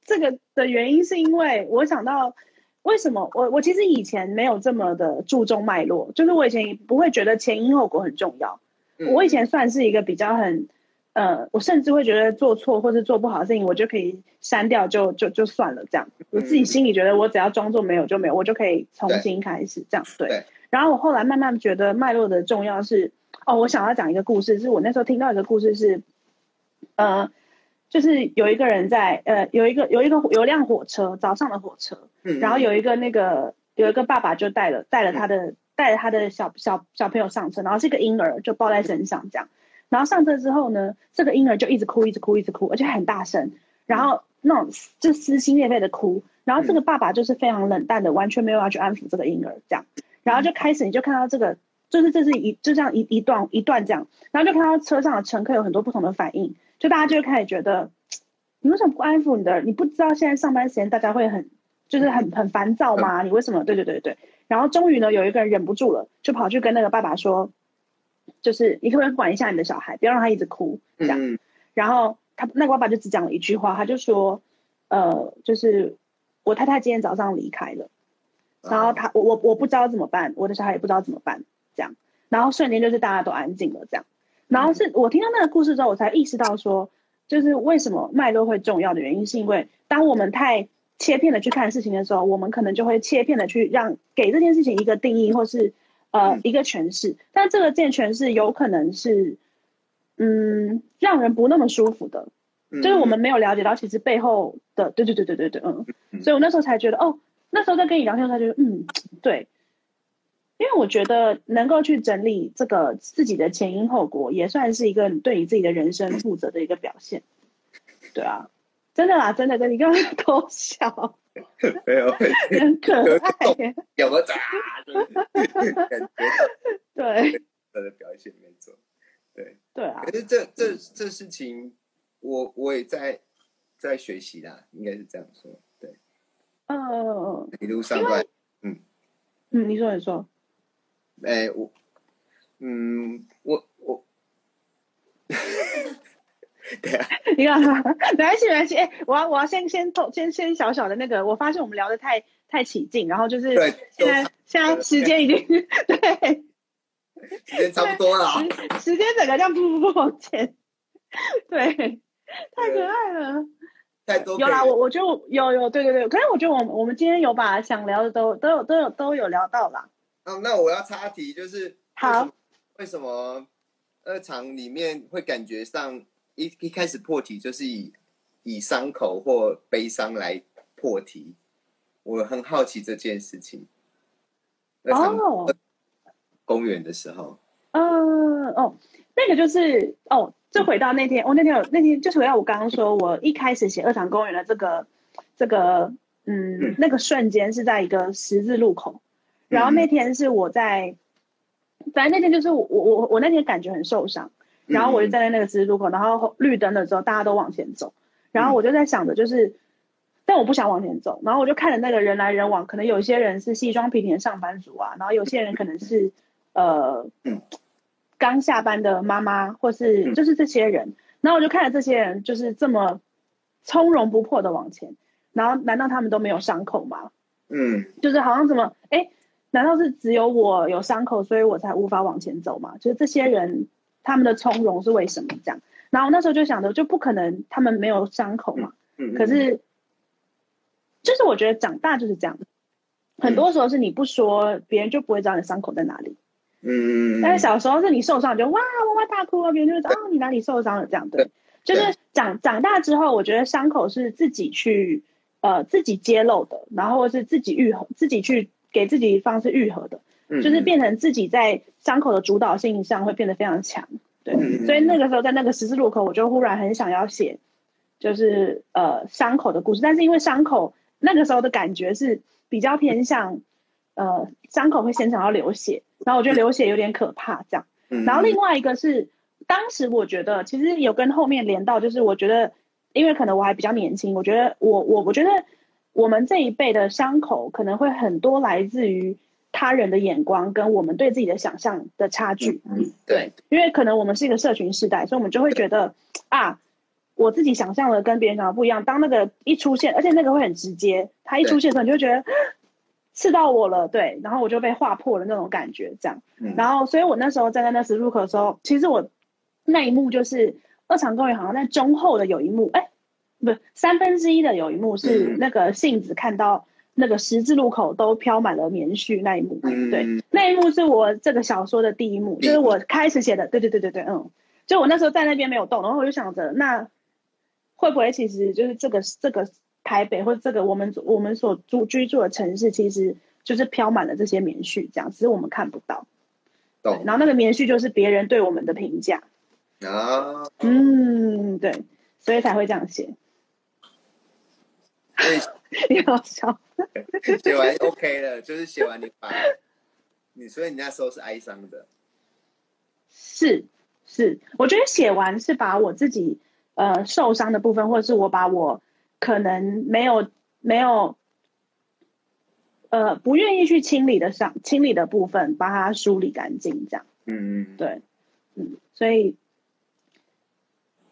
这个的原因，是因为我想到为什么我我其实以前没有这么的注重脉络，就是我以前不会觉得前因后果很重要。我以前算是一个比较很呃，我甚至会觉得做错或是做不好的事情，我就可以删掉，就就就算了这样。我自己心里觉得，我只要装作没有就没有，我就可以重新开始这样。对。然后我后来慢慢觉得脉络的重要是哦，我想要讲一个故事，是我那时候听到一个故事是呃。就是有一个人在呃，有一个有一个有辆火车，早上的火车，然后有一个那个有一个爸爸就带了带了他的带了他的小小小朋友上车，然后是一个婴儿就抱在身上这样，然后上车之后呢，这个婴儿就一直哭一直哭一直哭，而且很大声，然后那种就撕心裂肺的哭，然后这个爸爸就是非常冷淡的，完全没有要去安抚这个婴儿这样，然后就开始你就看到这个就是这是一就这样一一段一段这样，然后就看到车上的乘客有很多不同的反应。就大家就会开始觉得，你为什么不安抚你的？你不知道现在上班时间大家会很，就是很很烦躁吗？你为什么？对对对对。然后终于呢，有一个人忍不住了，就跑去跟那个爸爸说，就是你可不可以管一下你的小孩，不要让他一直哭这样。然后他那个爸爸就只讲了一句话，他就说，呃，就是我太太今天早上离开了，然后他我我我不知道怎么办，我的小孩也不知道怎么办，这样。然后瞬间就是大家都安静了，这样。然后是我听到那个故事之后，我才意识到说，就是为什么脉络会重要的原因，是因为当我们太切片的去看事情的时候，我们可能就会切片的去让给这件事情一个定义，或是呃一个诠释。但这个件诠释有可能是，嗯，让人不那么舒服的，就是我们没有了解到其实背后的，对对对对对对，嗯。所以我那时候才觉得，哦，那时候在跟你聊天的时候，觉得，嗯，对。因为我觉得能够去整理这个自己的前因后果，也算是一个对你自己的人生负责的一个表现。对啊，真的啦，真的，跟你刚刚偷笑，没有，很可爱，有个渣，对，他的表现没错，对，对啊。可是这这这事情，我我也在在学习啦，应该是这样说，对，嗯，一路上来，嗯。嗯，你说你说。哎，我，嗯，我我，对啊，你看，没关系没关系。哎，我要我要先先透先先小小的那个，我发现我们聊的太太起劲，然后就是现在现在时间已经对，时间差不多了，时间整个这样噗噗噗往前，对，太可爱了，太多有啦，我我觉得有有对对对，可是我觉得我我们今天有把想聊的都都有都有都有聊到啦。啊，那我要插题，就是好，为什么二场里面会感觉上一一开始破题就是以以伤口或悲伤来破题？我很好奇这件事情。哦，公园的时候，嗯，哦，那个就是哦，就回到那天，我那天有那天就是回到我刚刚说，我一开始写二场公园的这个这个嗯那个瞬间是在一个十字路口。然后那天是我在，反正那天就是我我我我那天感觉很受伤，然后我就站在那个十字路口，然后绿灯的时候大家都往前走，然后我就在想着就是，但我不想往前走，然后我就看着那个人来人往，可能有些人是西装笔挺的上班族啊，然后有些人可能是呃刚下班的妈妈，或是就是这些人，然后我就看着这些人就是这么从容不迫的往前，然后难道他们都没有伤口吗？嗯，就是好像什么哎。难道是只有我有伤口，所以我才无法往前走吗？就是这些人他们的从容是为什么这样？然后那时候就想着，就不可能他们没有伤口嘛。嗯。可是，就是我觉得长大就是这样，很多时候是你不说，别人就不会知道你伤口在哪里。嗯。但是小时候是你受伤，就哇哇哇大哭啊，别人就知道哦你哪里受伤了这样。对。就是长长大之后，我觉得伤口是自己去呃自己揭露的，然后是自己愈合，自己去。给自己方式愈合的，就是变成自己在伤口的主导性上会变得非常强，对。所以那个时候在那个十字路口，我就忽然很想要写，就是呃伤口的故事，但是因为伤口那个时候的感觉是比较偏向呃伤口会先想要流血，然后我觉得流血有点可怕这样。然后另外一个是当时我觉得其实有跟后面连到，就是我觉得因为可能我还比较年轻，我觉得我我我觉得我们这一辈的伤口可能会很多来自于他人的眼光跟我们对自己的想象的差距。嗯对，因为可能我们是一个社群时代，所以我们就会觉得啊。我自己想象的跟别人想的不一样。当那个一出现，而且那个会很直接，他一出现的时候，你就觉得刺到我了，对，然后我就被划破了那种感觉，这样。然后，所以我那时候站在那十字路口的时候，其实我那一幕就是二场公园好像在中后的有一幕，哎，不，三分之一的有一幕是那个杏子看到那个十字路口都飘满了棉絮那一幕，对，那一幕是我这个小说的第一幕，就是我开始写的，对对对对对，嗯，就我那时候在那边没有动，然后我就想着那。会不会其实就是这个这个台北或者这个我们我们所住居住的城市，其实就是飘满了这些棉絮，这样只是我们看不到。对，然后那个棉絮就是别人对我们的评价。啊，嗯，对，所以才会这样写。你好笑。写完 OK 了，就是写完你把，你所以你那时候是哀伤的。是是，我觉得写完是把我自己。呃，受伤的部分，或者是我把我可能没有没有，呃，不愿意去清理的伤、清理的部分，把它梳理干净，这样。嗯嗯。对，嗯，所以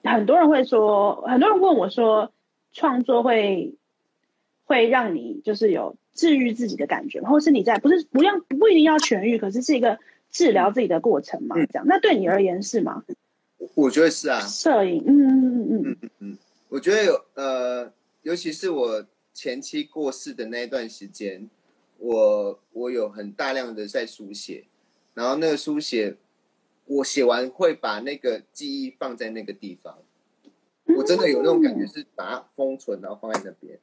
很多人会说，很多人问我说，创作会会让你就是有治愈自己的感觉，或是你在不是不要不一定要痊愈，可是是一个治疗自己的过程嘛？这样，那对你而言是吗？我觉得是啊，摄影，嗯嗯嗯嗯嗯嗯，我觉得有呃，尤其是我前妻过世的那一段时间，我我有很大量的在书写，然后那个书写，我写完会把那个记忆放在那个地方，我真的有那种感觉，是把它封存，然后放在那边。对，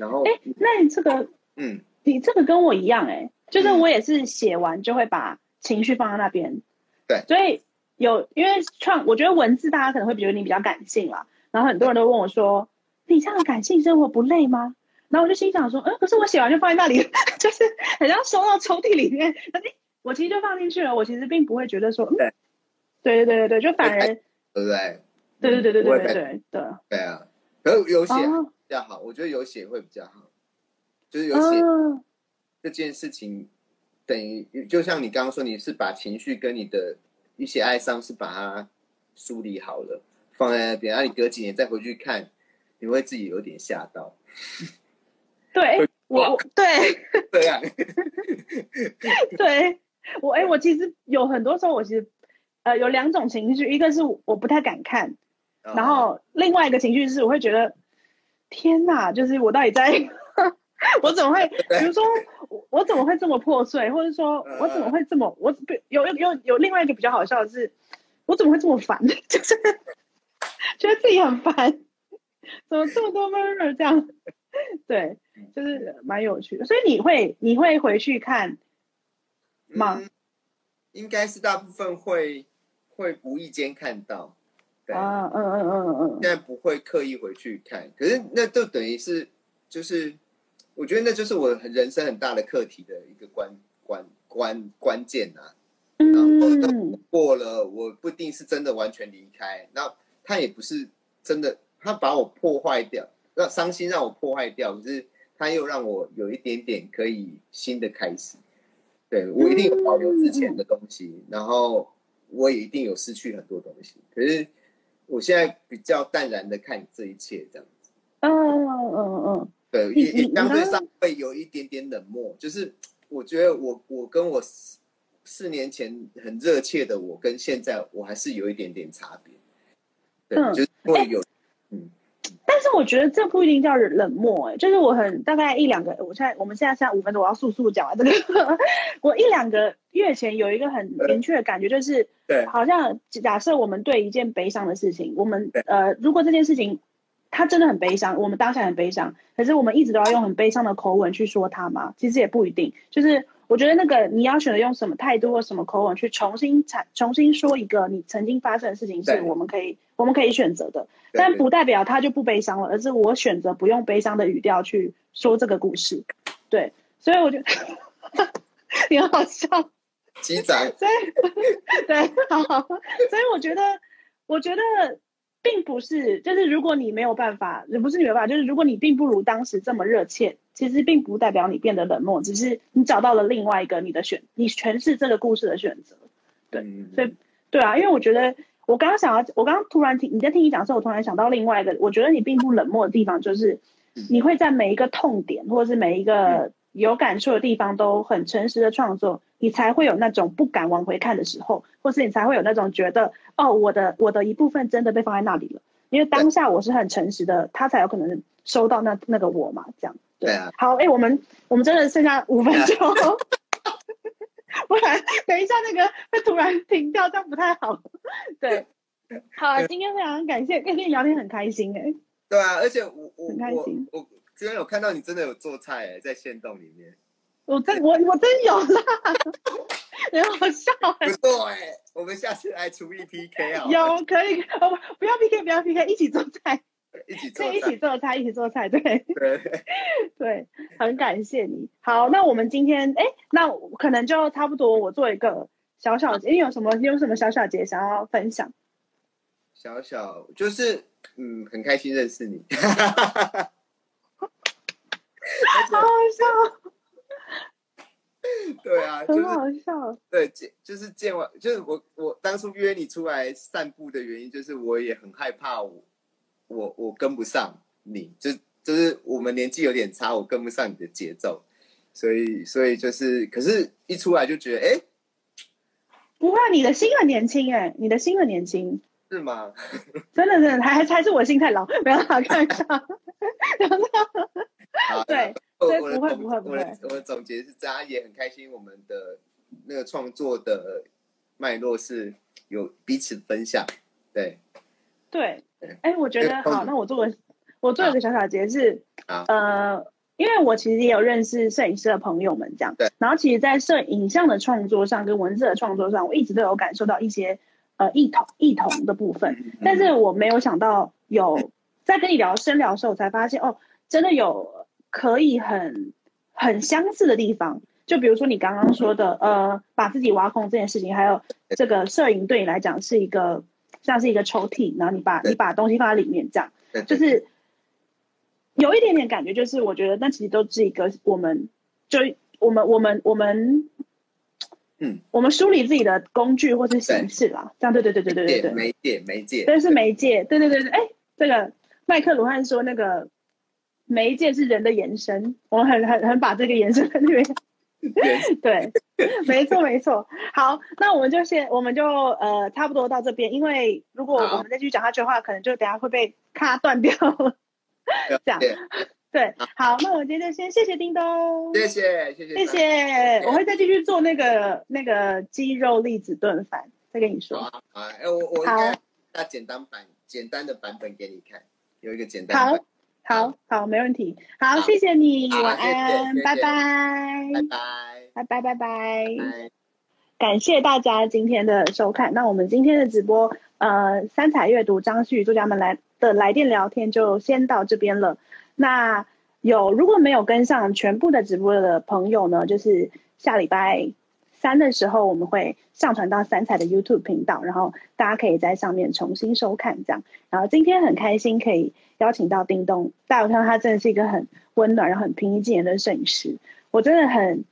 然后，哎，那你这个，嗯，你这个跟我一样，哎，就是我也是写完就会把情绪放在那边，对，所以。有，因为创，我觉得文字大家可能会觉得你比较感性啦，然后很多人都问我说：“你这样的感性生活不累吗？”然后我就心想说：“嗯，可是我写完就放在那里，就是好像收到抽屉里面，哎，我其实就放进去了。我其实并不会觉得说，对，对对对对对，就反而，对不对？对对对对对对对对。对啊，可是有写比较好，我觉得有写会比较好，就是有写这件事情，等于就像你刚刚说，你是把情绪跟你的。一些哀伤是把它梳理好了，放在那边，然后你隔几年再回去看，你会自己有点吓到。对，我对对啊，对我哎，我其实有很多时候，我其实呃有两种情绪，一个是我不太敢看，然后另外一个情绪是我会觉得天哪，就是我到底在。我怎么会？比如说，我我怎么会这么破碎？或者说我怎么会这么？我有有有有另外一个比较好笑的是，我怎么会这么烦？就是觉得自己很烦，怎么这么多 murmur 这样？对，就是蛮有趣的。所以你会你会回去看吗？应该是大部分会会无意间看到。啊，嗯嗯嗯嗯，现在不会刻意回去看，可是那就等于是就是。我觉得那就是我人生很大的课题的一个关关关关键呐。然后过了，我不一定是真的完全离开，那他也不是真的，他把我破坏掉，让伤心让我破坏掉，可是他又让我有一点点可以新的开始。对我一定有保留之前的东西，然后我也一定有失去很多东西。可是我现在比较淡然的看这一切，这样子。嗯嗯嗯嗯。对，也也相对上会有一点点冷漠。就是我觉得我我跟我四四年前很热切的我，跟现在我还是有一点点差别。对，就是会有嗯。但是我觉得这不一定叫冷漠，哎，就是我很大概一两个，我现在我们现在现在五分钟，我要速速讲完这个。我一两个月前有一个很明确的感觉，就是对，好像假设我们对一件悲伤的事情，我们呃，如果这件事情。他真的很悲伤，我们当下很悲伤，可是我们一直都要用很悲伤的口吻去说他吗？其实也不一定，就是我觉得那个你要选择用什么态度或什么口吻去重新产重新说一个你曾经发生的事情，是我们可以我们可以选择的，但不代表他就不悲伤了，而是我选择不用悲伤的语调去说这个故事。对，所以我觉得 你好笑。鸡仔，所以对，好，所以我觉得，我觉得并不是，就是如果你没有办法，也不是你没有办法，就是如果你并不如当时这么热切，其实并不代表你变得冷漠，只是你找到了另外一个你的选，你诠释这个故事的选择。对嗯所以对啊，因为我觉得我刚刚想要，我刚刚突然听你在听你讲的时候，我突然想到另外一个，我觉得你并不冷漠的地方，就是嗯你会在每一个痛点或者是每一个有感触的地方都很诚实的创作，你才会有那种不敢往回看的时候，或是你才会有那种觉得哦，我的我的一部分真的被放在那里了，因为当下我是很诚实的，他才有可能收到那那个我嘛，这样。对啊，好，哎、我们我们真的剩下五分钟，不然等一下那个会突然停掉，这样不太好。对，好，今天非常感谢跟你聊天很开心哎、对啊，而且我我很开我心我今天有看到你真的有做菜哎，在线洞里面，我真我我真有啦，很好笑哎、不错哎，我们下次来厨艺 PK 啊，有可以哦，不不要 PK，不要 PK，一起做菜，一起做一起，做菜，一起做菜，对对，对，很感谢你。好，那我们今天哎，那可能就差不多，我做一个小小节，你有什么你有什么小小节想要分享？小小就是嗯，很开心认识你，好好笑，对啊，就很是好笑。对见就是见完，就是我我当初约你出来散步的原因，就是我也很害怕我我我跟不上你，就就是我们年纪有点差，我跟不上你的节奏，所以所以就是，可是一出来就觉得，哎，不会啊，你的心很年轻哎，你的心很年轻，是吗？真的真的，还还还是我心太老，没有啦，开玩笑。好 对，所以不会不会不会。我的总结是这样，也很开心，我们的那个创作的脉络是有彼此分享，对，对对，哎，我觉得好，那我做个我做一个小小节是，好。呃，因为我其实也有认识摄影师的朋友们，这样对，然后其实，在摄影像的创作上跟文字的创作上，我一直都有感受到一些呃异同异同的部分，嗯但是我没有想到有在跟你聊深聊的时候，我才发现哦，真的有可以很很相似的地方。就比如说你刚刚说的，呃，把自己挖空这件事情，还有这个摄影对你来讲是一个像是一个抽屉，然后你把你把东西放在里面，这样。就是有一点点感觉，就是我觉得那其实都是一个我们就我们我们我们嗯，我们梳理自己的工具或是形式啦，这样对对对对对对对，媒介媒介，这是媒介，对对对对，哎，这个麦克鲁汉说那个媒介是人的延伸，我们很很很把这个延伸在那边，对。对，没错没错。好，那我们就先我们就呃差不多到这边，因为如果我们再继续讲下去的话，可能就等下会被咔断掉。了。这样。对。对，好，那我们今天就先谢谢叮咚，谢谢谢谢谢谢，我会再继续做那个那个鸡肉栗子炖饭，再跟你说。好哎，我我应好。该要简单版简单的版本给你看，有一个简单好版，，好，好好，没问题。好，好谢谢你，晚安，拜，拜拜拜拜，拜拜。拜。感谢大家今天的收看。那我们今天的直播，呃，三彩阅读张旭作家们来的来电聊天就先到这边了。那有如果没有跟上全部的直播的朋友呢，就是下礼拜三的时候，我们会上传到三彩的 YouTube 频道，然后大家可以在上面重新收看这样。然后今天很开心可以邀请到叮咚，大家有看到他真的是一个很温暖、然后很平易近人的摄影师，我真的很。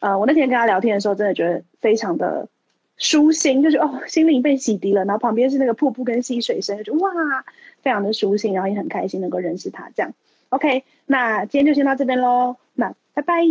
呃，我那天跟他聊天的时候，真的觉得非常的舒心，就是哦，心灵被洗涤了。然后旁边是那个瀑布跟溪水声，就哇，非常的舒心，然后也很开心能够认识他。这样，OK，那今天就先到这边喽，那拜拜。